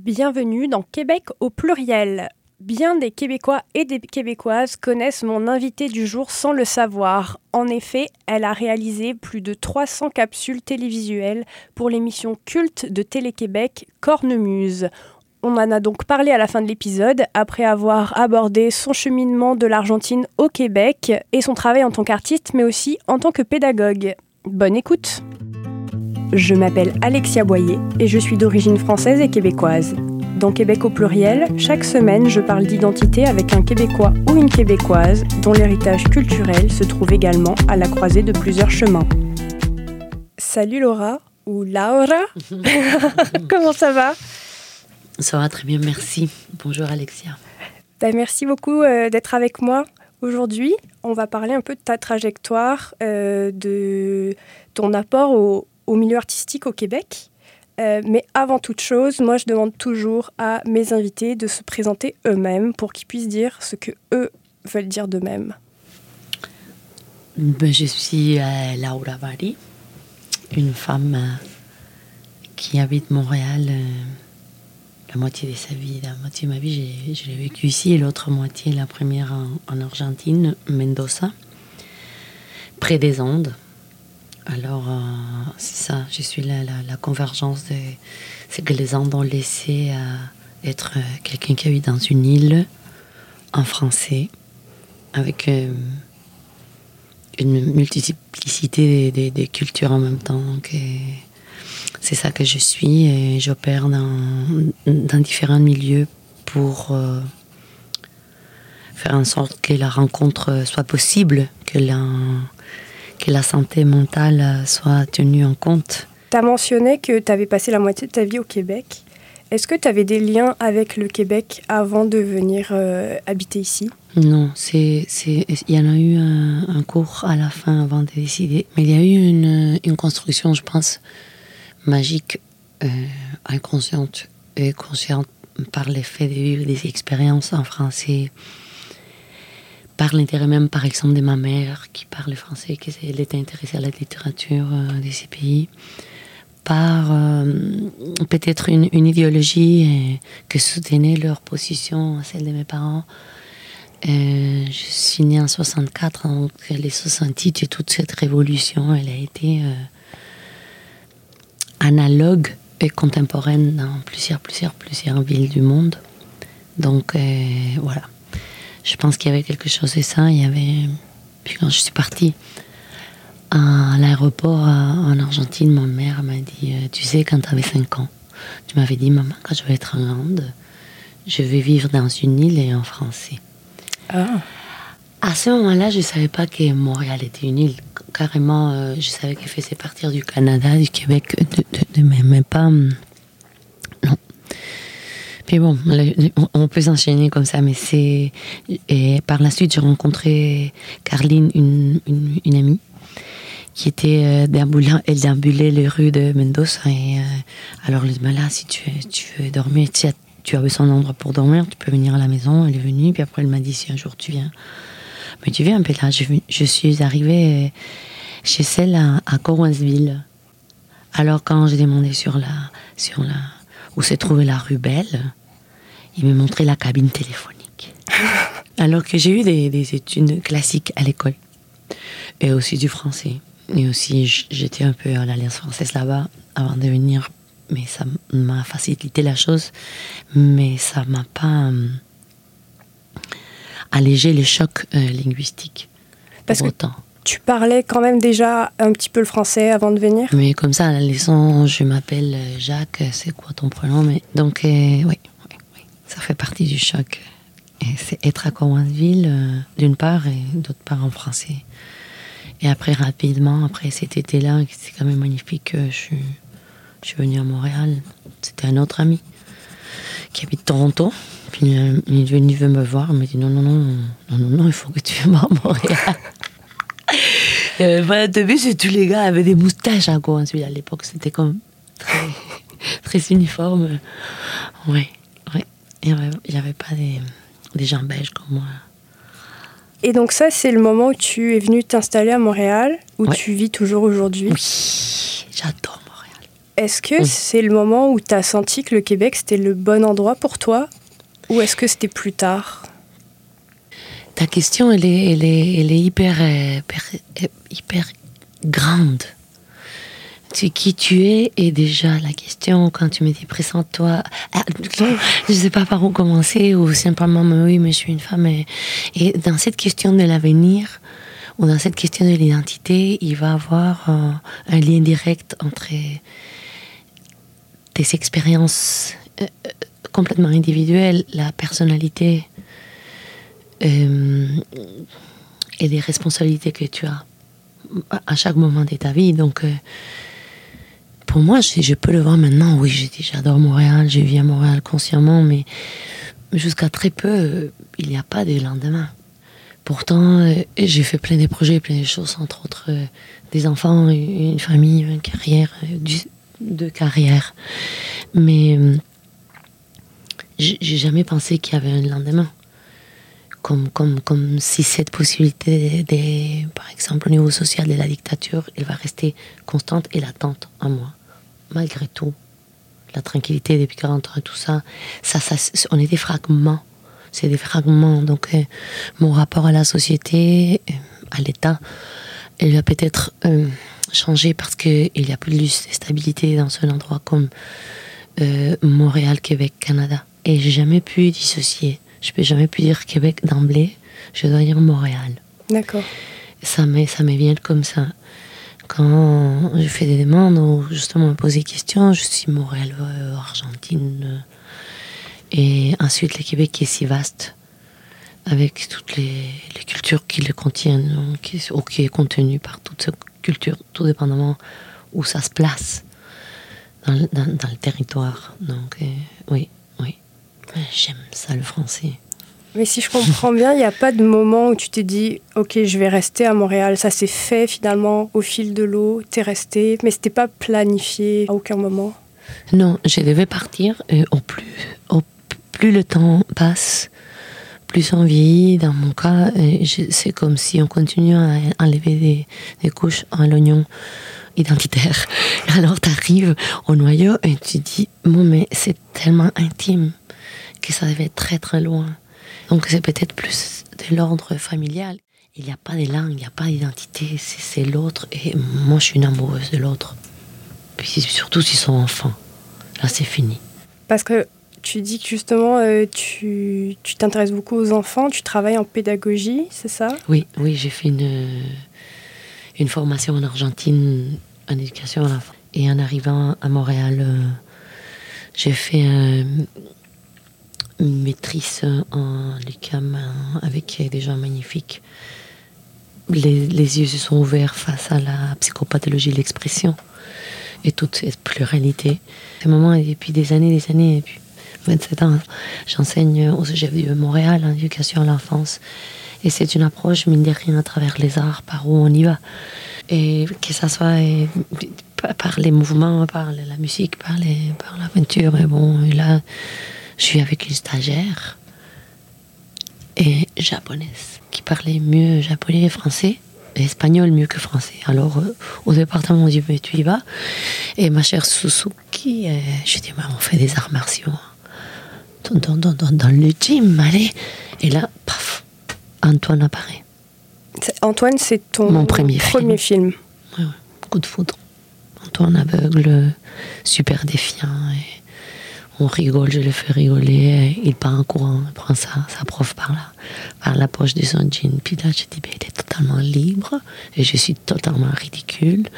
Bienvenue dans Québec au pluriel. Bien des Québécois et des Québécoises connaissent mon invité du jour sans le savoir. En effet, elle a réalisé plus de 300 capsules télévisuelles pour l'émission culte de Télé-Québec Cornemuse. On en a donc parlé à la fin de l'épisode, après avoir abordé son cheminement de l'Argentine au Québec et son travail en tant qu'artiste, mais aussi en tant que pédagogue. Bonne écoute Je m'appelle Alexia Boyer et je suis d'origine française et québécoise. Dans Québec au pluriel, chaque semaine, je parle d'identité avec un Québécois ou une Québécoise dont l'héritage culturel se trouve également à la croisée de plusieurs chemins. Salut Laura, ou Laura Comment ça va? Ça va très bien, merci. Bonjour Alexia. Ben, merci beaucoup euh, d'être avec moi aujourd'hui. On va parler un peu de ta trajectoire, euh, de ton apport au, au milieu artistique au Québec. Euh, mais avant toute chose, moi je demande toujours à mes invités de se présenter eux-mêmes pour qu'ils puissent dire ce que eux veulent dire d'eux-mêmes. Ben, je suis euh, Laura Bari, une femme euh, qui habite Montréal la moitié de sa vie. La moitié de ma vie, je l'ai vécu ici et l'autre moitié, la première en Argentine, Mendoza, près des Andes. Alors, euh, c'est ça, je suis la, la, convergence de. C'est que les Andes ont laissé euh, être euh, quelqu'un qui habite dans une île en français, avec euh, une multiplicité des, cultures en même temps. C'est ça que je suis et j'opère dans, dans différents milieux pour faire en sorte que la rencontre soit possible, que la, que la santé mentale soit tenue en compte. Tu as mentionné que tu avais passé la moitié de ta vie au Québec. Est-ce que tu avais des liens avec le Québec avant de venir euh, habiter ici? Non, il y en a eu un, un cours à la fin avant de décider. Mais il y a eu une, une construction, je pense, magique, euh, inconsciente et consciente par l'effet de vivre des expériences en français, par l'intérêt même, par exemple, de ma mère qui parle français, qui était intéressée à la littérature euh, de ces pays, par euh, peut-être une, une idéologie euh, que soutenait leur position, celle de mes parents. Je suis née en 64, donc les 68 et toute cette révolution, elle a été analogue et contemporaine dans plusieurs, plusieurs, plusieurs villes du monde. Donc voilà, je pense qu'il y avait quelque chose de ça. Il y avait, puis quand je suis partie à l'aéroport en Argentine, ma mère m'a dit, euh, tu sais, quand tu avais 5 ans, tu m'avais dit, maman, quand je vais être grande, je vais vivre dans une île et en français. Ah, À ce moment-là, je ne savais pas que Montréal était une île. Carrément, euh, je savais qu'elle faisait partir du Canada, du Québec, de, de, de mais, mais pas. hum, Non. Puis bon, le- on- peut s'enchaîner comme ça, mais c'est. Et par la suite, j'ai rencontré Carline, une, une, amie, qui était euh, déambulant, elle déambulait les rues de Mendoza. Et euh, alors, elle dit, Ben là, si tu, tu veux dormir, tu as, tu as besoin d'un endroit pour dormir, tu peux venir à la maison. Elle est venue, puis après, elle m'a dit, si un jour tu viens, mais tu viens, puis là, je, suis arrivée chez celle à, à. Alors, quand j'ai demandé sur la, sur la, où se trouvait la rue Belle, il m'a montré la cabine téléphonique. Alors que j'ai eu des, des études classiques à l'école, et aussi du français. Et aussi, j'étais un peu à l'Alliance française là-bas avant de venir. Mais ça m'a facilité la chose, mais ça m'a pas euh, allégé les chocs euh, linguistiques. Parce pour que- autant. Tu parlais quand même déjà un petit peu le français avant de venir Mais comme ça, à la leçon, je m'appelle euh, Jacques, c'est quoi ton prénom mais, Donc, euh, oui, ça fait partie du choc. C'est être à Cowansville, euh, d'une part, et d'autre part en français. Et après, rapidement, après cet été-là, c'est quand même magnifique, je suis, je suis venue à Montréal. C'était un autre ami qui habite Toronto. Puis il est venu me voir, il m'a dit non, non, non, non, non, non, il faut que tu viennes à Montréal. Euh, voilà, au début, tous les gars avaient des moustaches à quoi. À l'époque, c'était comme très, très uniforme. Ouais, ouais. Il n'y avait, pas des, des gens belges comme moi. Et donc ça, c'est le moment où tu es venu t'installer à Montréal, où Ouais. tu vis toujours aujourd'hui. Oui, j'adore Montréal. Est-ce que c'est le moment où tu as senti que le Québec, c'était le bon endroit pour toi Ou est-ce que c'était plus tard? Ta question, elle est, elle est, elle est hyper, euh, hyper, hyper grande. Tu, qui tu es et déjà la question quand tu me dis présente-toi ah, je sais pas par où commencer ou simplement oui mais je suis une femme et, dans cette question de l'avenir ou dans cette question de l'identité il va avoir euh, un lien direct entre tes expériences euh, euh, complètement individuelles la personnalité euh, et les responsabilités que tu as à chaque moment de ta vie donc euh, pour moi, je, peux le voir maintenant. Oui, j'adore Montréal, je vis à Montréal consciemment, mais jusqu'à très peu, euh, il n'y a pas de lendemain. Pourtant, j'ai fait plein de projets, plein de choses, entre autres des enfants, une famille, une carrière, du, de carrière. Mais j'ai jamais pensé qu'il y avait un lendemain. Comme, comme, comme si cette possibilité, de, par exemple, au niveau social de la dictature, elle va rester constante et latente en moi malgré tout, la tranquillité depuis 40 ans et tout ça, ça, ça on est des fragments. C'est des fragments. Donc, euh, mon rapport à la société, euh, à l'État, il va peut-être euh, changer parce qu'il y a plus de stabilité dans un endroit comme Montréal, Québec, Canada. Et j'ai jamais pu dissocier. Je peux jamais pu dire Québec d'emblée. Je dois dire Montréal. D'accord. Ça me, ça vient comme ça quand je fais des demandes ou justement me poser des questions, je suis Montréal, euh, Argentine. Et ensuite, le Québec qui est si vaste, avec toutes les, les cultures qui le contiennent, donc, ou qui est contenu par toutes ces cultures, tout dépendamment où ça se place dans, dans, dans le territoire. Donc, euh, oui. J'aime ça, le français. Mais si je comprends bien, il n'y a pas de moment où tu t'es dit, ok, je vais rester à Montréal. Ça s'est fait finalement au fil de l'eau, t'es resté, mais c'était pas planifié à aucun moment. Non, je devais partir. Et au plus, au plus le temps passe, plus on vieillit. Dans mon cas, c'est comme si on continue à enlever des, des couches à l'oignon identitaire. Alors tu arrives au noyau et tu dis, bon, mais c'est tellement intime que ça devait être très très loin. Donc c'est peut-être plus de l'ordre familial. Il n'y a pas de langue, il n'y a pas d'identité, c'est l'autre. Et moi, je suis une amoureuse de l'autre. Puis surtout s'ils sont enfants. Là, c'est fini. Parce que tu dis que justement, euh, tu t'intéresses beaucoup aux enfants, tu travailles en pédagogie, c'est ça? Oui, oui, j'ai fait une, une formation en Argentine en éducation à l'enfant. Et en arrivant à Montréal, euh, j'ai fait un, une maîtrise en l'UQAM avec des gens magnifiques. Les, yeux se sont ouverts face à la psychopathologie de l'expression et toute cette pluralité. Ce moment, et depuis des années, des années, depuis 27 ans, j'enseigne au CGF de Montréal en éducation à l'enfance. Et c'est une approche, mine de rien, à travers les arts, par où on y va. Et que ça soit et, par les mouvements, par la musique, par, les, la peinture. Et bon, et là, je suis avec une stagiaire et japonaise qui parlait mieux japonais et français espagnol mieux que français. Alors euh, au département on dit mais tu y vas et ma chère Suzuki, euh, je dis on fait des arts martiaux dans, dans, dans, le gym, allez. Et là, paf, Antoine apparaît. Antoine, c'est ton Mon premier, premier film. film. Ouais, ouais, coup de foudre. Antoine aveugle, super défiant et on rigole, je le fais rigoler, il part en courant, il prend sa, sa prof par la, par la poche de son jean. Puis là, je dis, ben, il est totalement libre et je suis totalement ridicule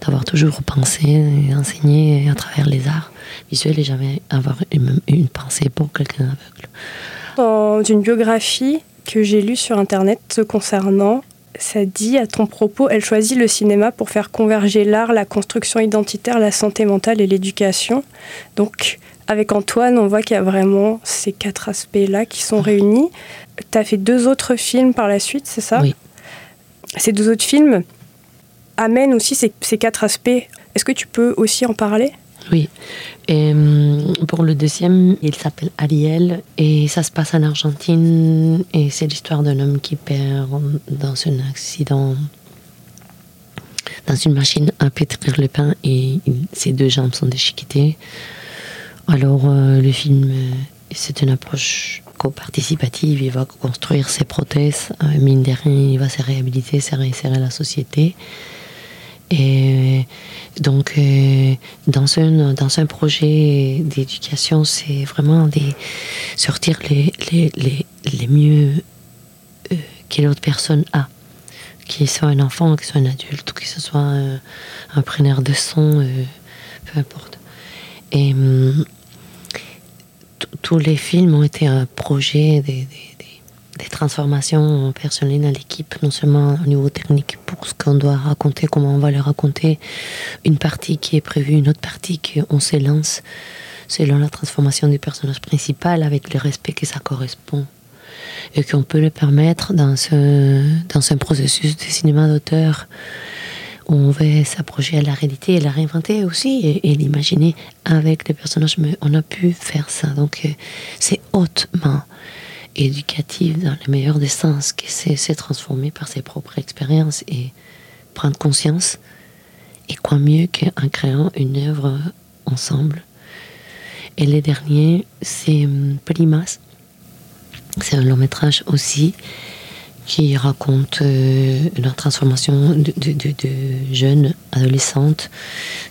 d'avoir toujours pensé et enseigné à travers les arts visuels et jamais avoir une, une pensée pour quelqu'un aveugle. Dans une biographie que j'ai lue sur Internet te concernant, ça dit à ton propos, elle choisit le cinéma pour faire converger l'art, la construction identitaire, la santé mentale et l'éducation. Donc, avec Antoine, on voit qu'il y a vraiment ces quatre aspects-là qui sont réunis. Tu as fait deux autres films par la suite, c'est ça? Oui. Ces deux autres films amènent aussi ces, ces quatre aspects. Est-ce que tu peux aussi en parler? Oui. Et pour le deuxième, il s'appelle Ariel et ça se passe en Argentine et c'est l'histoire d'un homme qui perd dans un accident dans une machine à pétrir le pain et ses deux jambes sont déchiquetées. Alors le film, c'est une approche co-participative, il va construire ses prothèses, mine de rien, il va se réhabiliter, se réinsérer à la société. Et donc, euh, dans, un, dans un projet d'éducation, c'est vraiment des, sortir les, les, les, les mieux euh, que l'autre personne a. Qu'il soit un enfant, qu'il soit un adulte, ou qu'il soit un, preneur de son, euh, peu importe. Et hum, tous les films ont été un projet des transformations personnelles dans l'équipe, non seulement au niveau technique pour ce qu'on doit raconter, comment on va le raconter, une partie qui est prévue, une autre partie qu'on s'élance selon la transformation du personnage principal avec le respect que ça correspond et qu'on peut le permettre dans ce, dans un processus de cinéma d'auteur où on veut s'approcher à la réalité et la réinventer aussi et, l'imaginer avec les personnages. Mais on a pu faire ça, donc euh, c'est hautement éducative dans le meilleur des sens, qui s'est transformée par ses propres expériences et prendre conscience. Et quoi mieux qu'en créant une œuvre ensemble. Et le dernier, c'est hum, Polimas. C'est un long métrage aussi qui raconte euh, la transformation de, jeunes adolescentes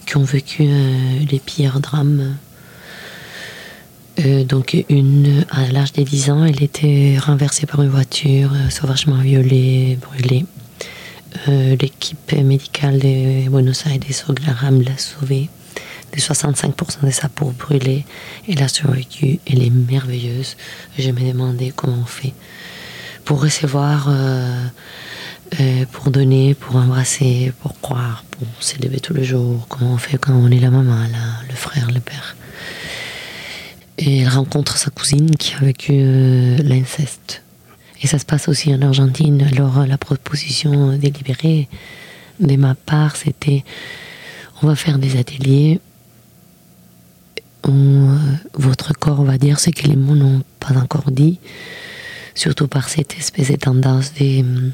qui ont vécu euh, les pires drames euh, donc une à l'âge des 10 ans, elle était renversée par une voiture, euh, sauvagement violée, brûlée. Euh, l'équipe médicale de Buenos Aires Oglaram l'a sauvée de 65% de sa peau brûlée. Elle a survécu, elle est merveilleuse. Je me demandais comment on fait pour recevoir, pour donner, pour embrasser, pour croire, pour s'élever tous les jours. Comment on fait quand on est la maman, le frère, le père? Et elle rencontre sa cousine qui a vécu euh, l'inceste. Et ça se passe aussi en Argentine. Alors la proposition délibérée de ma part, c'était on va faire des ateliers où euh, votre corps va dire ce que les mots n'ont pas encore dit, surtout par cette espèce de tendance des hum,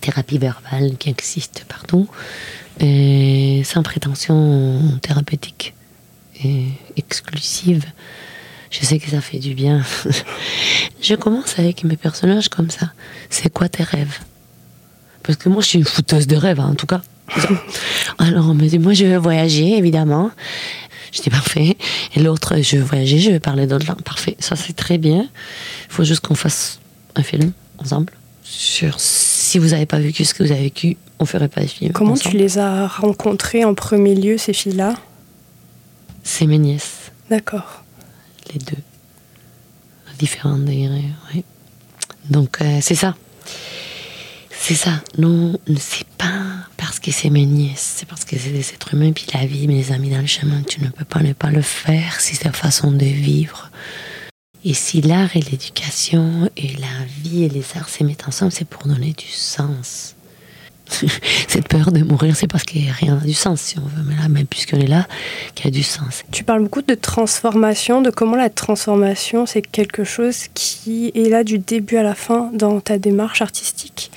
thérapies verbales qui existent partout, sans prétention thérapeutique exclusive. Je sais que ça fait du bien. je commence avec mes personnages comme ça. C'est quoi tes rêves? Parce que moi, je suis une fouteuse de rêves, hein, en tout cas. Alors, on me dit, moi, je veux voyager, évidemment. Je dis parfait. Et l'autre, je veux voyager, je veux parler d'autres langues. Parfait. Ça, c'est très bien. Il faut juste qu'on fasse un film ensemble. Sur si vous n'avez pas vécu ce que vous avez vécu, on ferait pas de film. Comment tu les as rencontrés en premier lieu, ces filles-là? C'est mes nièces. D'accord les deux. Différents degrés, oui. Donc, euh, c'est ça. C'est ça. Non, c'est pas parce que c'est mes nièces, c'est parce que c'est des êtres humains, puis la vie, mes amis dans le chemin, tu ne peux pas ne pas le faire si c'est la façon de vivre. Et si l'art et l'éducation et la vie et les arts se mettent ensemble, c'est pour donner du sens. cette peur de mourir, c'est parce que rien n'a du sens, si on veut. Mais là, même puisqu'on est là, qu'il y a du sens. Tu parles beaucoup de transformation, de comment la transformation, c'est quelque chose qui est là du début à la fin dans ta démarche artistique.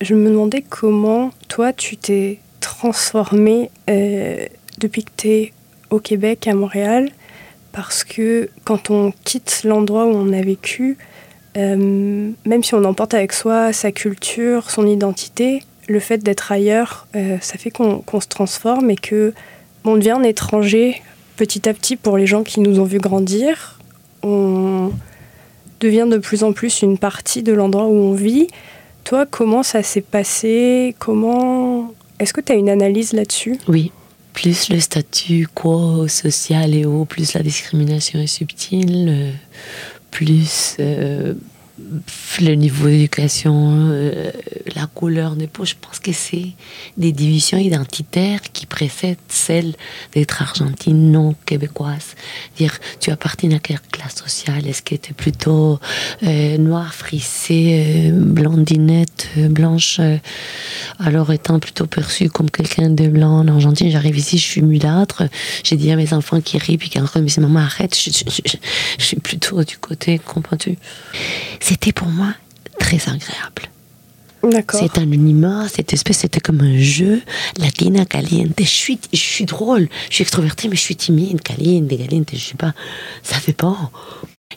Je me demandais comment, toi, tu t'es transformé euh, depuis que tu es au Québec, à Montréal, parce que quand on quitte l'endroit où on a vécu, euh, même si on emporte avec soi sa culture, son identité, le fait d'être ailleurs, euh, ça fait qu'on se transforme et que on devient un étranger petit à petit pour les gens qui nous ont vu grandir. On devient de plus en plus une partie de l'endroit où on vit. Toi, comment ça s'est passé? Comment Est-ce que tu as une analyse là-dessus? Oui. Plus le statut quo social est haut, plus la discrimination est subtile, euh, plus euh, le niveau d'éducation, euh, la couleur des peau, je pense que c'est des divisions identitaires qui précèdent celles d'être argentine, non québécoise. Dire, tu appartiens à quelle classe sociale? Est-ce que tu es plutôt euh, noire, frissée, euh, blondinette, blanche? Alors étant plutôt perçue comme quelqu'un de blanc en Argentine, j'arrive ici, je suis mulâtre. J'ai dit à mes enfants qui rient, puis qui me disent Maman, arrête, je suis plutôt du côté, comprends-tu? C'était pour moi très agréable. C'est anonymat, cette espèce, c'était comme un jeu. Latina, caliente. Je suis, je suis drôle, je suis extrovertie, mais je suis timide, caliente, caliente, je sais pas. Ça dépend.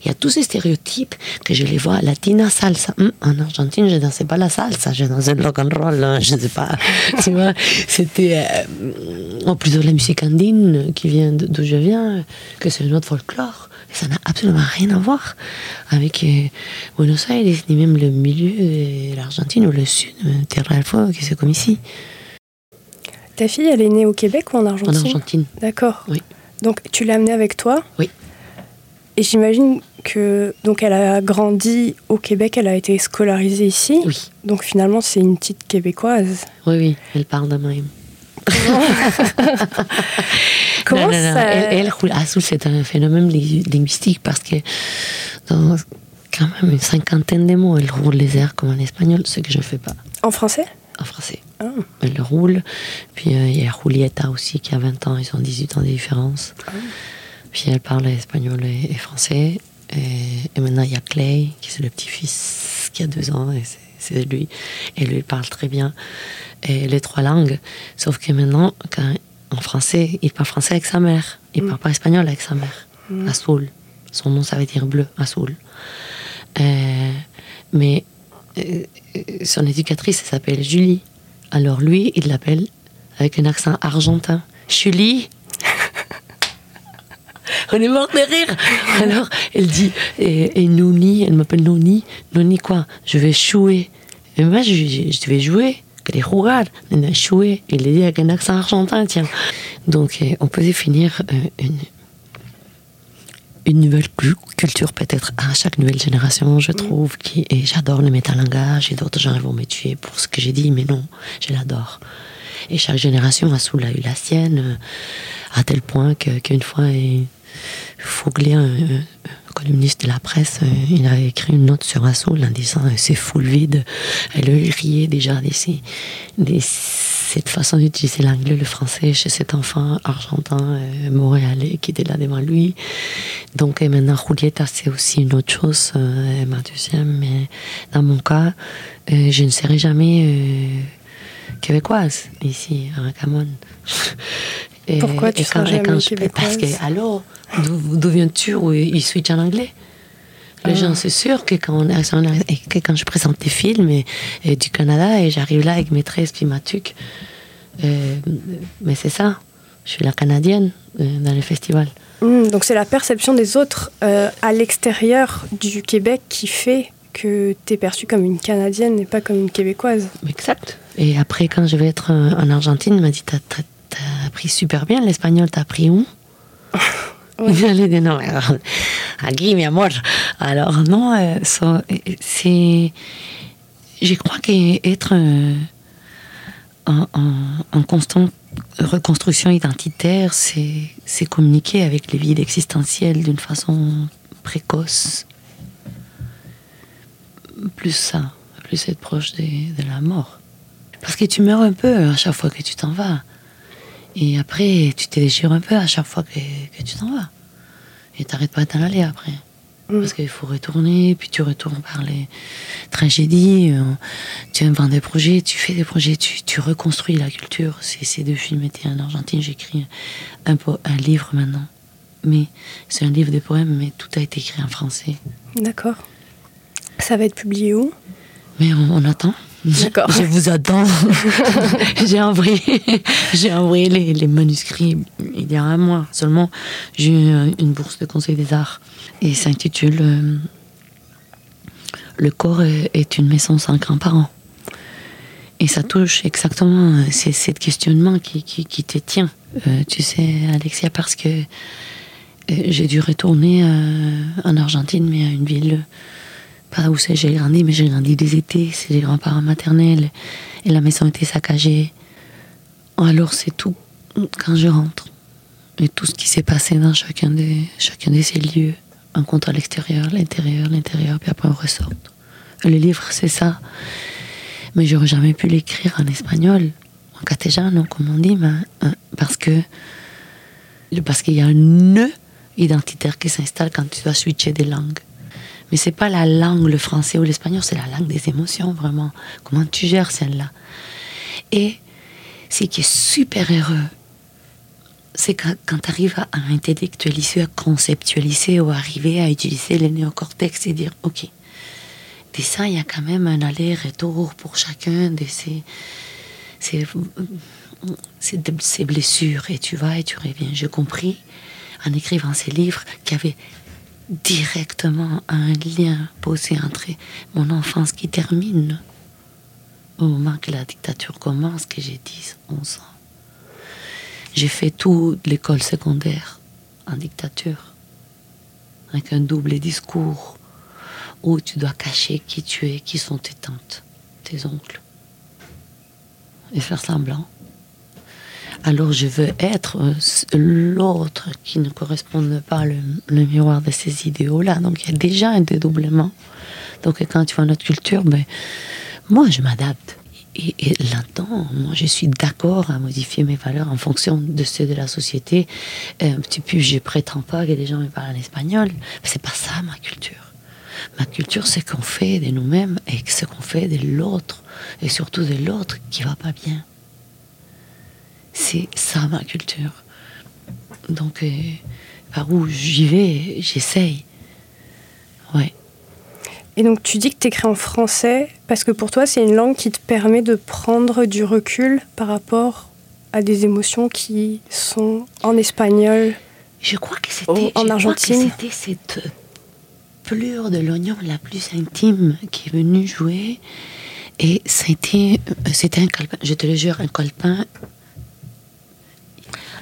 Il y a tous ces stéréotypes que je les vois. Latina, salsa. Hum, en Argentine, je dansais pas la salsa, je dansais le rock and roll, hein, je ne sais pas. tu vois, c'était euh, en plus de la musique andine qui vient d'où je viens, que c'est notre folklore. Ça n'a absolument rien à voir avec euh, Buenos Aires, ni même le milieu de l'Argentine ou le sud, euh, Terra del Fuego, qui c'est comme ici. Ta fille, elle est née au Québec ou en En Argentine? Argentine, D'accord. oui. Donc tu l'as amenée avec toi? Oui. Et j'imagine que donc elle a grandi au Québec, elle a été scolarisée ici? Oui, Donc finalement c'est une petite québécoise. oui, oui, elle parle de même. Comment non, non, ça Elle, elle c'est un phénomène li- linguistique parce que dans quand même une cinquantaine de mots, elle roule les airs comme en espagnol, ce que je ne fais pas En français? En français. Ah. Elle le roule. Puis euh, il y a Julieta aussi qui a 20 ans, ils ont 18 ans de différence. Puis elle parle espagnol et, et français. Et, et maintenant il y a Clay, qui c'est le petit-fils qui a deux ans, et c'est- c'est lui. Et lui, il parle très bien et les trois langues. Sauf que maintenant, quand, en français, il parle français avec sa mère. Il parle pas espagnol avec sa mère. Azul. Son nom, ça veut dire bleu, Azul. Euh, mais euh, son éducatrice, elle s'appelle Julie. Alors lui, il l'appelle avec un accent argentin. Julie On est mort de rire. Alors, elle dit, et, et Noni, elle m'appelle Noni. Noni quoi? Je vais jouer. Et moi, je, je, je vais jouer. Que jugar. Elle a joué. Il le dit avec un accent argentin, tiens. Donc, euh, on peut définir euh, une, une nouvelle cu- culture peut-être à chaque nouvelle génération, je trouve. Qui, et j'adore le métalangage et d'autres gens vont me tuer pour ce que j'ai dit, mais non, je l'adore. Et chaque génération a sous a eu la sienne, euh, à tel point que- qu'une fois, et, Fouglé, un, un columniste de la presse, euh, il avait écrit une note sur Assoul en disant euh, c'est fou le vide. Et il riait déjà de, cette façon d'utiliser l'anglais, le français chez cet enfant argentin euh, montréalais qui était là devant lui. Donc euh, maintenant, Julieta, c'est aussi une autre chose, ma deuxième. Mais dans mon cas, je ne serai jamais québécoise ici, à Camon. Et- Pourquoi tu seras jamais je- Parce québécoise que, alors, d'où viens-tu où ils switchent en anglais? Les Ah. gens, c'est sûr que quand, on, on- et que quand je présente des films et, et du Canada et j'arrive là avec mes tresses puis ma tuque, euh, mais c'est ça, je suis la Canadienne euh, dans le festival. Hmm, donc c'est la perception des autres euh, à l'extérieur du Québec qui fait que tu es perçue comme une Canadienne et pas comme une Québécoise. Exact. Et après, quand je vais être euh, en Argentine, il m'a dit T'as appris super bien l'espagnol, t'as appris où? J'allais dire non, alors, aquí, mi amor. Alors, non, euh, euh, c'est. Je crois qu'être euh, en, en- en constante reconstruction identitaire, c'est communiquer avec les vides existentiels d'une façon précoce. Plus ça, plus être proche de la mort. Parce que tu meurs un peu à chaque fois que tu t'en vas. Et après, tu te déchires un peu à chaque fois que, que tu t'en vas. Et t'arrêtes pas d'en aller après. Mm. Parce qu'il faut retourner, puis tu retournes par les tragédies. euh, tu inventes des projets, tu fais des projets, tu, tu reconstruis la culture. Ces, deux films étaient en Argentine, j'écris un, un livre maintenant. Mais c'est un livre de poèmes, mais tout a été écrit en français. D'accord. Ça va être publié où? Mais on, on attend. D'accord. Je vous attends. j'ai envoyé, j'ai envoyé les, les manuscrits il y a un mois seulement. J'ai eu une bourse de Conseil des Arts et ça s'intitule euh, Le corps est une maison sans grands-parents. Et ça touche exactement euh, c'est ce questionnement qui, qui, qui te tient. Euh, tu sais, Alexia, parce que j'ai dû retourner euh, en Argentine, mais à une ville où j'ai grandi, mais j'ai grandi des étés, c'est les grands-parents maternels, et la maison était saccagée. Alors c'est tout quand je rentre. Et tout ce qui s'est passé dans chacun de, chacun de ces lieux. On compte à l'extérieur, l'intérieur, l'intérieur, puis après on ressort. Le livre, c'est ça. Mais j'aurais jamais pu l'écrire en espagnol, en castellano, comme on dit, euh, parce que parce qu'il y a un nœud identitaire qui s'installe quand tu dois switcher des langues. Mais c'est pas la langue, le français ou l'espagnol, c'est la langue des émotions, vraiment. Comment tu gères celle-là? Et ce qui est super heureux, c'est quand, tu arrives à, intellectualiser, à conceptualiser ou arriver à utiliser le néocortex et dire, OK, de ça, il y a quand même un aller-retour pour chacun de ces, ces, ces, blessures. Et tu vas et tu reviens. J'ai compris, en écrivant ces livres, qu'il y avait directement un lien posé entre mon enfance qui termine au moment que la dictature commence, que j'ai 10, 11 ans j'ai fait toute l'école secondaire en dictature, avec un double discours où tu dois cacher qui tu es, qui sont tes tantes, tes oncles, et faire semblant. Alors je veux être l'autre qui ne correspond pas le, miroir de ces idéaux-là. Donc il y a déjà un dédoublement. Donc quand tu vois notre culture, ben, moi je m'adapte. Et, là-dedans, moi, je suis d'accord à modifier mes valeurs en fonction de ceux de la société. Un petit peu, je prétends pas que des gens me parlent en espagnol. C'est pas ça ma culture. Ma culture, c'est qu'on fait de nous-mêmes et ce qu'on fait de l'autre, et surtout de l'autre qui va pas bien. C'est ça ma culture. Donc, euh, par où j'y vais, j'essaye. Ouais. Et donc tu dis que tu écris en français parce que pour toi c'est une langue qui te permet de prendre du recul par rapport à des émotions qui sont en espagnol. Je crois que c'était en Argentine. C'était cette pleure de l'oignon la plus intime qui est venue jouer. Et c'était, c'était un calepin, je te le jure, un calepin,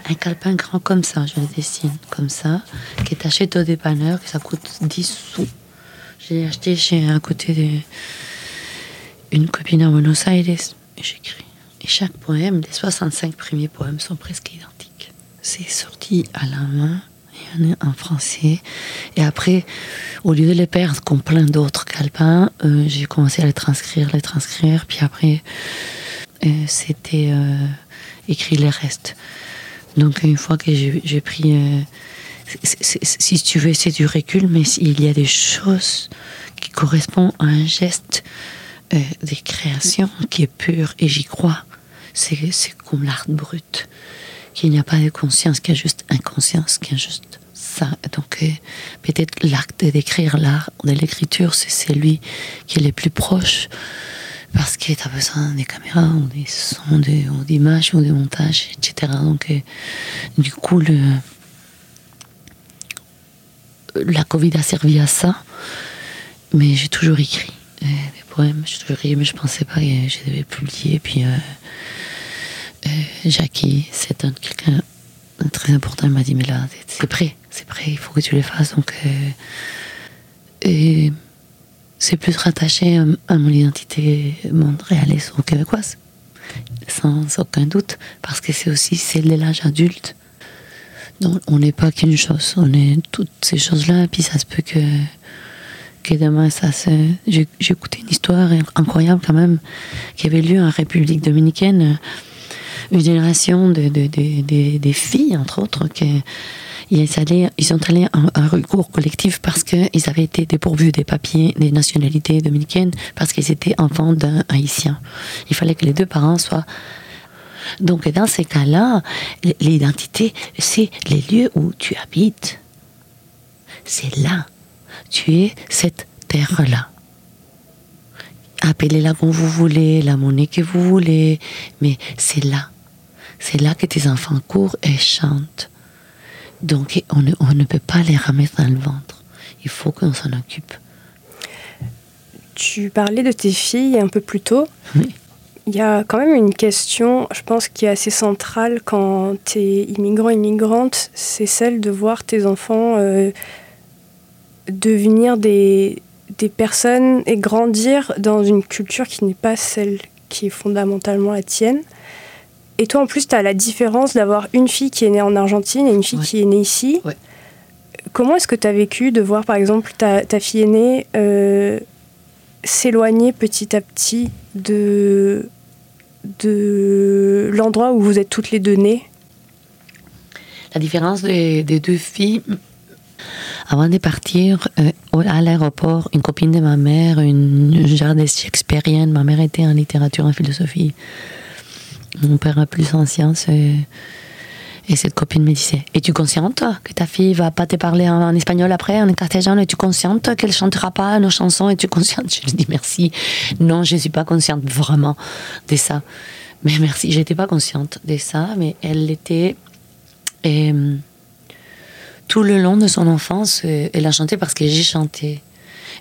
un calepin grand comme ça, je le dessine comme ça, qui est acheté au dépanneur, que ça coûte 10 sous. J'ai acheté chez un côté d'une copine à Buenos Aires j'écris. Et chaque poème, les 65 premiers poèmes sont presque identiques. C'est sorti à la main et en français. Et après, au lieu de les perdre comme plein d'autres calepins, euh, j'ai commencé à les transcrire, les transcrire. Puis après, euh, c'était euh, écrit les restes. Donc une fois que j'ai pris si tu veux, c'est du recul, mais il y a des choses qui correspondent à un geste euh, de création qui est pur, et j'y crois. C'est comme l'art brut, qu'il n'y a pas de conscience, qu'il y a juste inconscience, qu'il y a juste ça. Donc, euh, peut-être l'acte d'écrire l'art, de l'écriture, c'est celui qui est le plus proche, parce que tu as besoin des caméras, ou des sons, ou d'images, ou des montages, etc. Donc, euh, du coup, la Covid a servi à ça, mais j'ai toujours écrit euh, des poèmes, j'ai toujours écrit, mais je pensais pas que je devais publier. Puis euh, Jackie, c'est quelqu'un très important, il m'a dit mais là c'est prêt, c'est prêt, il faut que tu le fasses. Donc c'est plus rattaché à, mon identité montréalaise ou québécoise, sans, aucun doute, parce que c'est aussi celle de l'âge adulte. On n'est pas qu'une chose, on est toutes ces choses-là, puis ça se peut que, que demain, ça se... J'ai écouté une histoire incroyable quand même, qui avait lieu en République dominicaine, une génération de, des filles, entre autres, qui ils, allaient, ils sont recours collectif parce qu'ils avaient été dépourvus des papiers des nationalités dominicaines parce qu'ils étaient enfants d'un haïtien. Il fallait que les deux parents soient donc dans ces cas-là, l'identité, c'est les lieux où tu habites. C'est là. Tu es cette terre-là. Appelez-la comme vous voulez, la monnaie que vous voulez, mais c'est là. C'est là que tes enfants courent et chantent. Donc on ne, on ne peut pas les remettre dans le ventre. Il faut qu'on s'en occupe. Tu parlais de tes filles un peu plus tôt. Oui. Il y a quand même une question, je pense, qui est assez centrale quand tu es immigrant, immigrante, c'est celle de voir tes enfants euh, devenir des, des personnes et grandir dans une culture qui n'est pas celle qui est fondamentalement la tienne. Et toi, en plus, tu as la différence d'avoir une fille qui est née en Argentine et une fille qui est née ici. Comment est-ce que tu as vécu de voir, par exemple, ta, ta fille aînée euh, s'éloigner petit à petit de, de l'endroit où vous êtes toutes les deux nées? La différence des, deux filles, avant de partir euh, à l'aéroport, une copine de ma mère, une jardin shakespearienne, ma mère était en littérature, en philosophie. Mon père a plus en sciences. Et, cette copine me disait Es-tu consciente que ta fille va pas te parler en, espagnol après, en cartésien Es-tu consciente qu'elle chantera pas nos chansons Es-tu consciente Je lui dis merci. Non, je ne suis pas consciente vraiment de ça. Mais merci, j'étais pas consciente de ça, mais elle était. Et, tout le long de son enfance, euh, elle a chanté parce que j'ai chanté.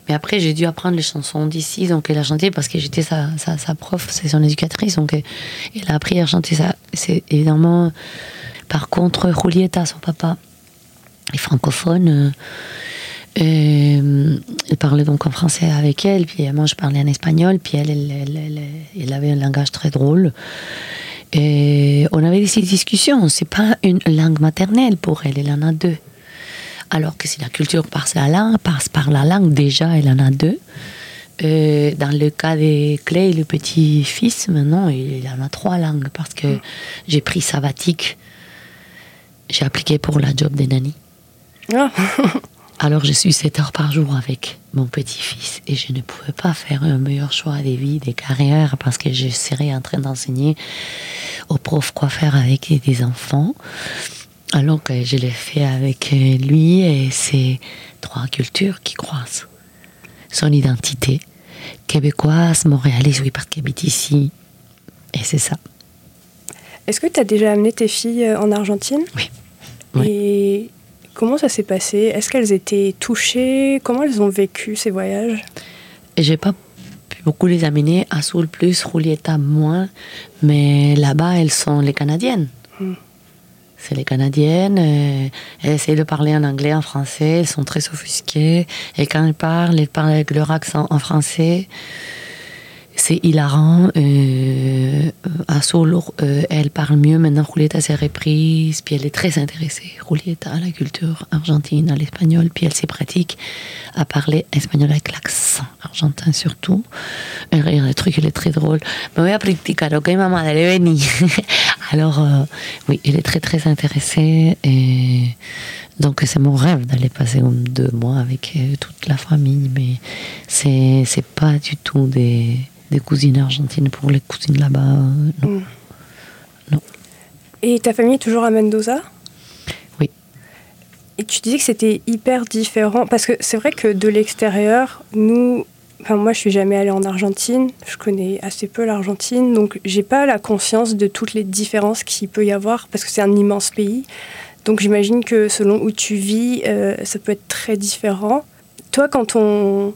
Mais après, j'ai dû apprendre les chansons d'ici, donc elle a chanté parce que j'étais sa, sa, prof, c'est son éducatrice, donc euh, elle a appris à chanter ça. C'est évidemment. Par contre, Julieta, son papa, est francophone. Euh, elle parlait donc en français avec elle, puis moi je parlais en espagnol, puis elle, elle, elle, elle avait un langage très drôle. Et on avait des discussions. C'est pas une langue maternelle pour elle, elle en a deux. Alors que si la culture passe, la langue, passe par la langue, déjà, elle en a deux. Euh, dans le cas de Clay, le petit-fils, maintenant, il en a trois langues parce que j'ai pris sabbatique. J'ai appliqué pour la job des nannies. Ah. Alors je suis 7 heures par jour avec mon petit-fils et je ne pouvais pas faire un meilleur choix de vie, de carrière parce que je serais en train d'enseigner aux profs quoi faire avec des enfants. Alors que je l'ai fait avec lui et c'est trois cultures qui croisent. Son identité québécoise, montréalaise, oui, parce qu'il habite ici. Et c'est ça. Est-ce que tu as déjà amené tes filles euh, en Argentine? Oui. Et comment ça s'est passé? Est-ce qu'elles étaient touchées? Comment elles ont vécu ces voyages? J'ai pas pu beaucoup les amener. à Soul plus, Julieta moins. Mais là-bas, elles sont les Canadiennes. Hmm c'est les Canadiennes. Euh, elles essayent de parler en anglais, en français. Elles sont très offusquées. Et quand elles parlent, elles parlent avec leur accent en français c'est hilarant. Euh, à Solo, euh, elle parle mieux maintenant. Julieta s'est reprise, puis elle est très intéressée. Julieta à la culture argentine, à l'espagnol, puis elle s'est pratique à parler espagnol avec l'accent argentin surtout. Elle regarde le truc, elle est très drôle. Mais oui, a practicar, ok, maman, allez, venir. Alors, euh, oui, elle est très très intéressée. Et donc, c'est mon rêve d'aller passer deux mois avec euh, toute la famille, mais c'est pas du tout des des cousines argentines pour les cousines là-bas. Euh, non. Mm. non. Et ta famille est toujours à Mendoza? Oui. Et tu disais que c'était hyper différent, parce que c'est vrai que de l'extérieur, nous, enfin moi je suis jamais allée en Argentine, je connais assez peu l'Argentine, donc j'ai pas la conscience de toutes les différences qu'il peut y avoir, parce que c'est un immense pays. Donc j'imagine que selon où tu vis, euh, ça peut être très différent. Toi, quand on,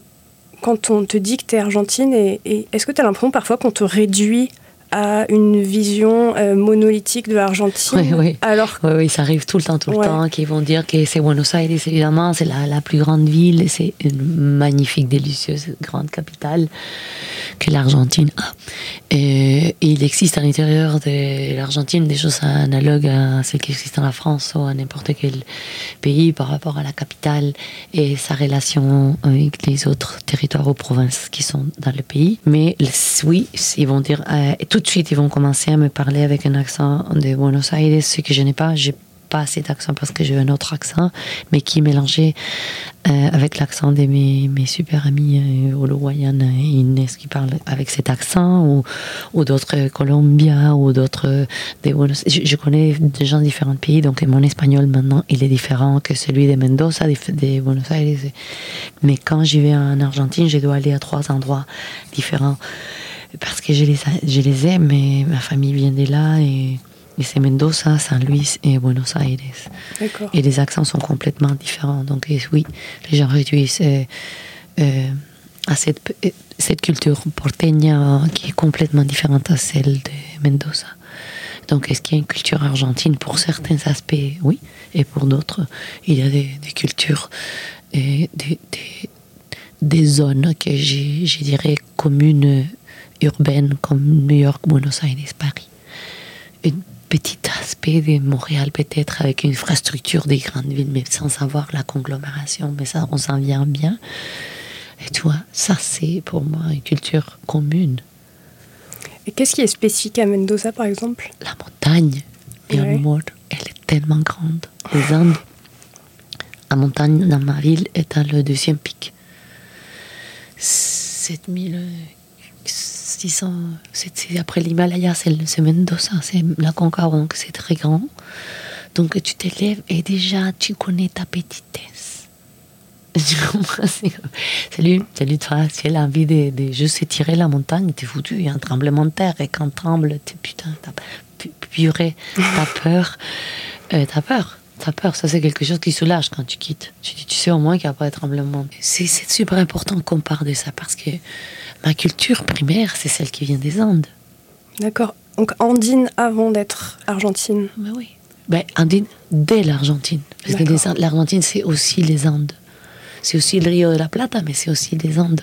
quand on te dit que tu es argentine, et, est-ce que tu as l'impression parfois qu'on te réduit à une vision euh, monolithique de l'Argentine. Oui, oui. Alors... Oui, oui, ça arrive tout le temps, tout le temps, qu'ils vont dire que c'est Buenos Aires, évidemment, c'est la, la, plus grande ville, c'est une magnifique, délicieuse grande capitale que l'Argentine a. Et il existe à l'intérieur de l'Argentine des choses analogues à celles qui existent en la France ou à n'importe quel pays par rapport à la capitale et sa relation avec les autres territoires ou provinces qui sont dans le pays. Mais oui, ils vont dire... Euh, tout de suite, ils vont commencer à me parler avec un accent de Buenos Aires, ce que je n'ai pas. J'ai pas assez d'accent parce que j'ai un autre accent, mais qui est mélangé euh, avec l'accent de mes, mes, super amis euh, uruguayennes et Inès qui parlent avec cet accent, ou, ou d'autres Colombia, ou d'autres. Je, je, connais des gens de différents pays, donc mon espagnol maintenant, il est différent que celui de Mendoza, de, de Buenos Aires. Mais quand j'y vais en Argentine, je dois aller à trois endroits différents parce que je les, je les aime, mais ma famille vient de là et, c'est Mendoza, San Luis et Buenos Aires. Et les accents sont complètement différents. Donc oui, les gens réduisent euh, euh, à cette, cette culture porteña qui est complètement différente à celle de Mendoza. Donc est-ce qu'il y a une culture argentine pour certains aspects? Oui, et pour d'autres, il y a des, cultures et des, des, des zones que je dirais communes urbaine comme New York, Buenos Aires, Paris. Un petit aspect de Montréal peut-être avec une infrastructure des grandes villes, mais sans avoir la conglomération, mais ça, on s'en vient bien. Et tu vois, ça c'est pour moi une culture commune. Et qu'est-ce qui est spécifique à Mendoza par exemple? La montagne, bien ouais. elle est tellement grande. Les Andes, La montagne dans ma ville est à le deuxième pic. 7600. C'est après l'Himalaya, c'est Mendoza, c'est la Concaron, c'est très grand. Donc tu t'élèves et déjà tu connais ta petitesse. salut, salut toi, si elle a envie de, de juste étirer la montagne, t'es foutu, il y a un tremblement de terre et quand tremble, t'es putain, t'as purée, t'as peur, euh, t'as peur. T'as peur, ça c'est quelque chose qui soulage quand tu quittes. Tu, tu sais au moins qu'il n'y a pas de tremblement. C'est super important qu'on parle de ça parce que ma culture primaire, c'est celle qui vient des Andes. D'accord. Donc andine avant d'être argentine. Ben oui. Ben, andine dès l'Argentine. Parce que l'Argentine, c'est aussi les Andes. C'est aussi le Rio de la Plata, mais c'est aussi les Andes.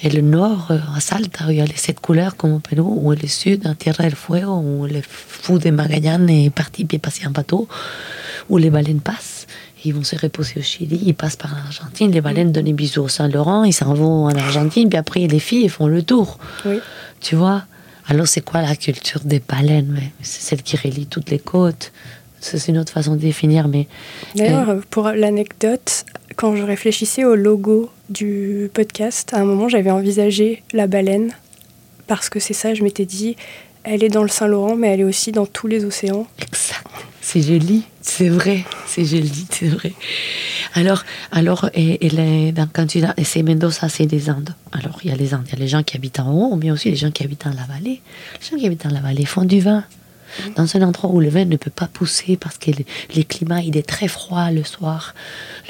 Et le nord, à euh, Salta, il y a les sept couleurs comme au Pérou, ou le sud, en Tierra del Fuego, où le fou de Magallanes est parti puis passer en bateau, où les baleines passent. Ils vont se reposer au Chili, ils passent par l'Argentine, les baleines donnent des bisous au Saint-Laurent, ils s'en vont en Argentine, puis après les filles font le tour. Oui. Tu vois? Alors c'est quoi la culture des baleines? C'est celle qui relie toutes les côtes. C'est une autre façon de définir, mais... D'ailleurs, euh, pour l'anecdote, quand je réfléchissais au logo du podcast, à un moment j'avais envisagé la baleine, parce que c'est ça, je m'étais dit, elle est dans le Saint-Laurent, mais elle est aussi dans tous les océans. Exact. C'est joli, c'est vrai, c'est joli, c'est vrai. Alors, alors et, et dans, quand tu et c'est Mendoza, c'est des Andes. Alors, il y a les Andes, il y a les gens qui habitent en haut, mais aussi les gens qui habitent dans la vallée. Les gens qui habitent dans la vallée font du vin dans un endroit où le vin ne peut pas pousser parce que le, climat il est très froid le soir,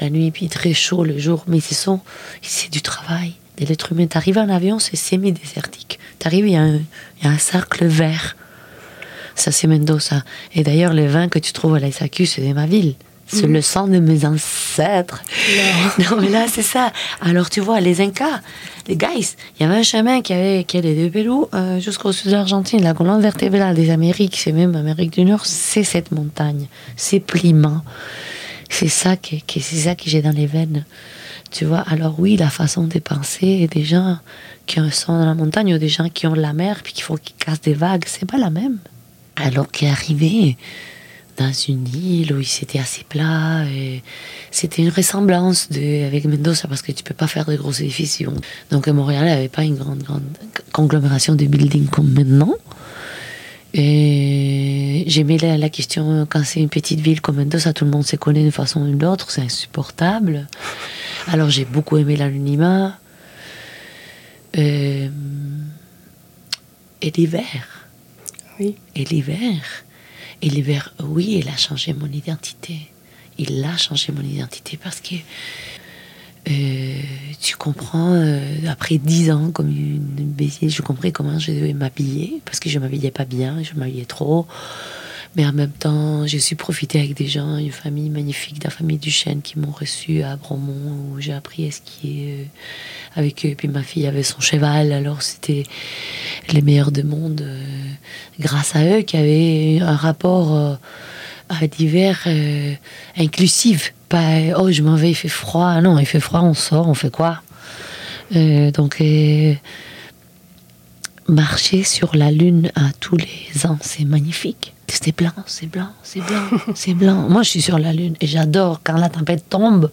la nuit puis très chaud le jour, mais sont c'est du travail de l'être humain. T'arrives en avion, c'est semi-désertique. T'arrives, il y, y a un cercle vert. Ça, c'est Mendoza. Et d'ailleurs, le vin que tu trouves à la SAQ, c'est de ma ville. C'est le sang de mes ancêtres. Non, mais là, c'est ça. Alors, tu vois, les Incas, les guys, il y avait un chemin qui, avait, qui allait de Pérou euh, jusqu'au sud de l'Argentine. La colonne vertébrale des Amériques, c'est même Amérique du Nord, c'est cette montagne, ces pliments. C'est ça que, c'est ça que j'ai dans les veines. Tu vois, alors oui, la façon de penser des gens qui sont dans la montagne ou des gens qui ont la mer puis qu'il faut qu'ils cassent des vagues, c'est pas la même. Alors qu'est arrivé dans une île où c'était assez plat. C'était une ressemblance de, avec Mendoza parce que tu peux pas faire de gros édifices. Donc Montréal n'avait pas une grande, grande conglomération de buildings comme maintenant. Et j'aimais la, la, question, quand c'est une petite ville comme Mendoza, tout le monde se connaît d'une façon ou d'une autre, c'est insupportable. Alors j'ai beaucoup aimé l'anonymat. Euh, et l'hiver. Et l'hiver et l'hiver, oui, il a changé mon identité. Il a changé mon identité parce que euh, tu comprends, euh, après dix ans comme une bézier, je compris comment je devais m'habiller parce que je m'habillais pas bien, je m'habillais trop. Mais en même temps, j'ai su profiter avec des gens, une famille magnifique, la famille Duchesne qui m'ont reçu à Bromont où j'ai appris à skier euh, avec eux. Puis ma fille avait son cheval, alors c'était les meilleurs du monde euh, grâce à eux qui avaient un rapport euh, à divers inclusif. Pas oh, je m'en vais, il fait froid. Non, il fait froid, on sort, on fait quoi? Donc, marcher sur la lune à tous les ans, c'est magnifique. C'est blanc, c'est blanc, c'est blanc, c'est blanc. Moi, je suis sur la lune et j'adore quand la tempête tombe,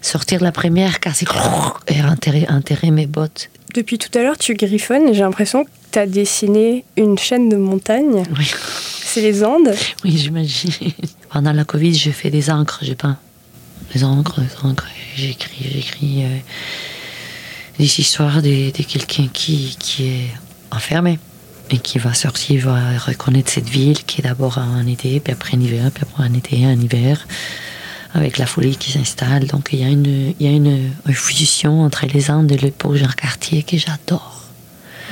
sortir la première, casser et enterrer, enterrer mes bottes. Depuis tout à l'heure, tu griffonnes. J'ai l'impression que tu as dessiné une chaîne de montagnes. Oui. C'est les Andes Oui, j'imagine. Pendant la Covid, j'ai fait des encres, j'ai peint. Des encres, des encres. J'écris, j'écris euh, des histoires de, de quelqu'un qui, qui est enfermé et qui va sortir, va reconnaître cette ville qui est d'abord un été, puis après un hiver, puis après un été, un hiver, avec la folie qui s'installe. Donc il y a une, il y a une, fusion entre les Andes et le pont Jean-Cartier que j'adore.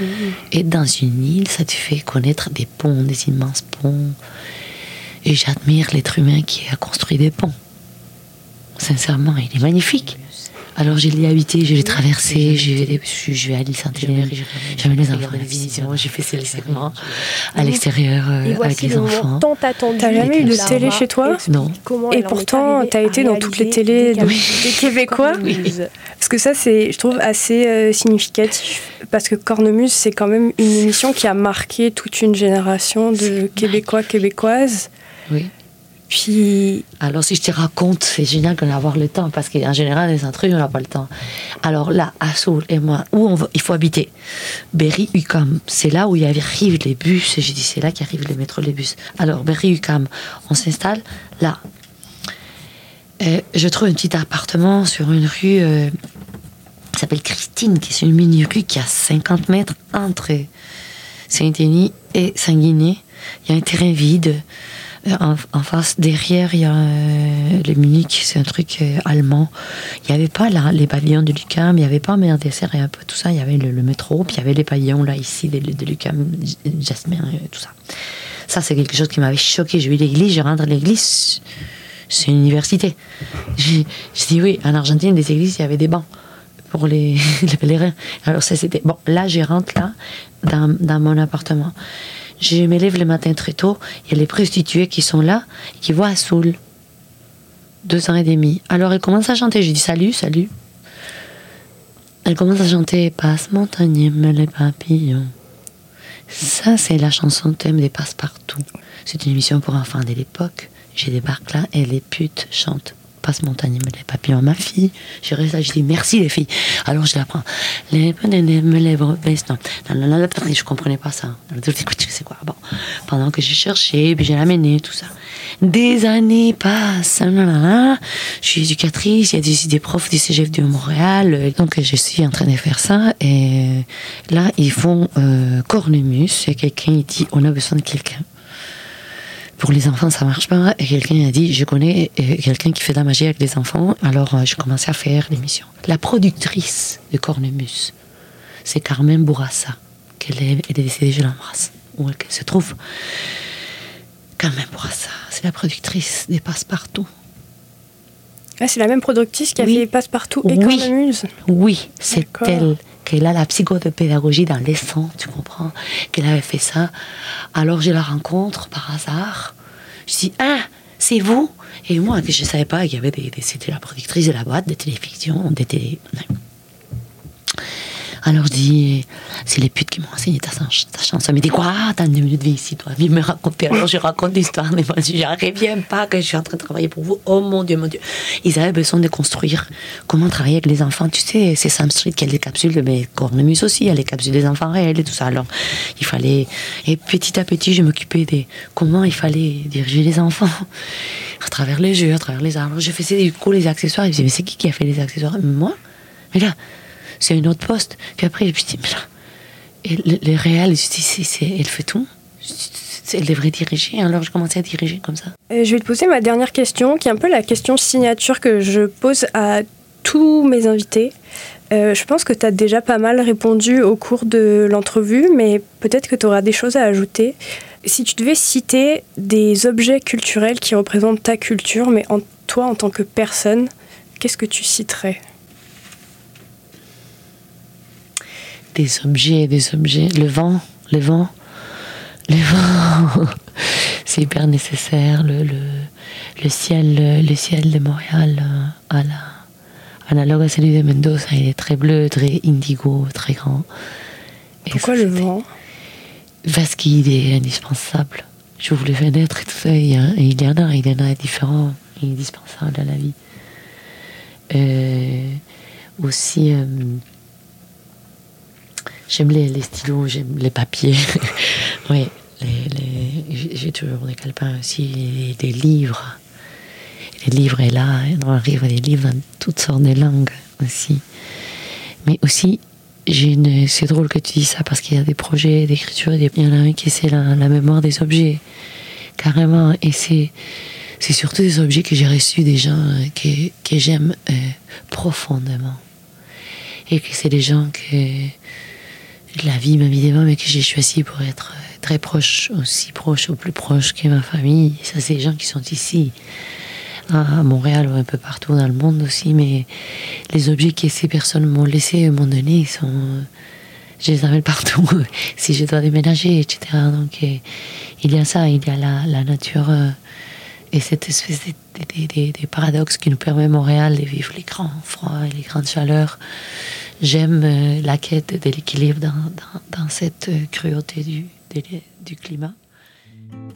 Mm-hmm. Et dans une île, ça te fait connaître des ponts, des immenses ponts. Et j'admire l'être humain qui a construit des ponts. Sincèrement, il est magnifique. Alors j'ai l'ai habité, je l'ai traversé, je vais, je vais à l'île Saint-Hilaire, j'avais les enfants à la vision, j'ai fait ces segments à l'extérieur euh, avec les enfants. T'as jamais eu de télé chez toi Non. Et pourtant, t'as été dans toutes les télés des Québécois Parce que ça, c'est, je trouve, assez euh, significatif. Parce que Cornemuse, c'est quand même une émission qui a marqué toute une génération de Québécois, Québécoises. Oui. Puis. Alors, si je te raconte, c'est génial qu'on a avoir le temps, parce qu'en général, les intrus, on n'a pas le temps. Alors là, à Soul et moi, où on il faut habiter Berry Ucam, c'est là où il arrive les bus. J'ai dit, c'est là qu'arrivent les métros, les bus. Alors, Berry Ucam, on s'installe là. Et je trouve un petit appartement sur une rue euh, qui s'appelle Christine, qui est une mini-rue qui a 50 mètres entre Saint-Denis et Saint-Guiné. Il y a un terrain vide. En, face, derrière, il y a euh, le Munich, c'est un truc euh, allemand. Il n'y avait pas là, les pavillons de Lucam, il n'y avait pas mer dessert et un peu tout ça. Il y avait le, métro, puis il y avait les pavillons là, ici, de, Lucam, Jasmin, euh, tout ça. Ça, c'est quelque chose qui m'avait choqué. J'ai vu l'église, je rentre à l'église, c'est une université. J'ai j'ai dit oui, en Argentine, des églises, il y avait des bancs pour les, les pèlerins. Alors ça, c'était... Bon, là, je rentre là, dans mon appartement. Je me lève le matin très tôt. Il y a les prostituées qui sont là, qui voient à Soul. Deux ans et demi. Alors elle commence à chanter. Je dis salut, salut. Elle commence à chanter Passe montagne, les papillons. Ça, c'est la chanson thème des passe-partout. C'est une émission pour enfants de l'époque. Je débarque là et les putes chantent Passe montagne, les papillons. Ma fille, je reste là, je dis merci les filles. Alors je la prends. Les me lèvres baissent. Non, je comprenais pas ça. C'est quoi Bon, pendant que j'ai cherché, puis j'ai amené tout ça. Des années passent. Je suis éducatrice, il y a des, des profs du CGF de Montréal. Donc je suis en train de faire ça. Et là, ils font euh, cornemuse. Et quelqu'un il dit on a besoin de quelqu'un. Pour les enfants, ça marche pas. Et quelqu'un a dit, je connais euh, quelqu'un qui fait de la magie avec les enfants. Alors, euh, je commençais à faire l'émission. La productrice de Cornemuse, c'est Carmen Bourassa. Qu'elle est, elle est décédée, je l'embrasse. Où elle se trouve. Carmen Bourassa, c'est la productrice des Passe-Partout. Ah, c'est la même productrice qui a Oui. fait Passe-Partout et Oui. Cornemuse. Oui, c'est elle qu'elle a la psychopédagogie dans les sons, tu comprends Qu'elle avait fait ça. Alors je la rencontre par hasard. Je dis ah c'est vous? Et moi je savais pas qu'il y avait des, des- c'était la productrice de la boîte de téléfiction, des télé. Alors je dis, c'est les putes qui m'ont enseigné ta, ta chanson. Elle me dit quoi? T'as une minute, viens ici, toi, viens me raconter. Alors je raconte l'histoire. Mais moi, je reviens pas que je suis en train de travailler pour vous. Oh mon Dieu, mon Dieu. Ils avaient besoin de construire comment travailler avec les enfants. Tu sais, c'est Sam Street qui a les capsules, mais Cornemuse aussi, il a les capsules des enfants réels et tout ça. Alors il fallait. Et petit à petit, je m'occupais des comment il fallait diriger les enfants à travers les jeux, à travers les arbres. Je faisais du coup les accessoires. Ils me disaient, mais c'est qui qui a fait les accessoires? Moi? Mais là, c'est une autre poste. Puis après, je me mais là, et le- les réels, c'est, elle fait tout. Elle devrait diriger. Alors je commençais à diriger comme ça. Euh, je vais te poser ma dernière question, qui est un peu la question signature que je pose à tous mes invités. Euh, je pense que tu as déjà pas mal répondu au cours de l'entrevue, mais peut-être que tu auras des choses à ajouter. Si tu devais citer des objets culturels qui représentent ta culture, mais en toi en tant que personne, qu'est-ce que tu citerais? Des objets, des objets. Le vent, le vent, le vent. c'est hyper nécessaire. Le, le, le ciel, le, ciel de Montréal, euh, à la, analogue à celui de Mendoza, il est très bleu, très indigo, très grand. Et Pourquoi ça, le vent? Parce qu'il est indispensable. J'ouvre les fenêtres et tout ça, il y, a- il y en a, il y en a différents, indispensables à la vie. Euh, aussi, euh, j'aime les, stylos, j'aime les papiers. oui, j'ai- toujours des calepins aussi, des livres. Les livres, et là, on arrive à des livres dans toutes sortes de langues aussi. Mais aussi, une... c'est drôle que tu dis ça parce qu'il y a des projets d'écriture, il y en a un qui c'est la, la mémoire des objets, carrément. Et c'est, c'est surtout des objets que j'ai reçus des gens euh, que, que j'aime euh, profondément. Et que c'est des gens que la vie m'a mis des mais que j'ai choisi pour être euh, très proche, aussi proche, ou plus proche que ma famille. Ça, c'est des gens qui sont ici à Montréal ou un peu partout dans le monde aussi, mais les objets que ces personnes m'ont laissés, m'ont donné, sont, je les amène partout si je dois déménager, etc. Donc euh, il y a ça, il y a la, la nature euh, et cette espèce de- de- de paradoxe qui nous permet Montréal de vivre les grands froids et les grandes chaleurs. J'aime euh, la quête de l'équilibre dans, cette euh, cruauté du climat.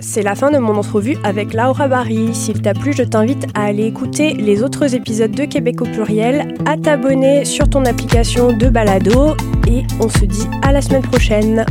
C'est la fin de mon entrevue avec Laura Barry. S'il t'a plu, je t'invite à aller écouter les autres épisodes de Québec au pluriel, à t'abonner sur ton application de balado et on se dit à la semaine prochaine.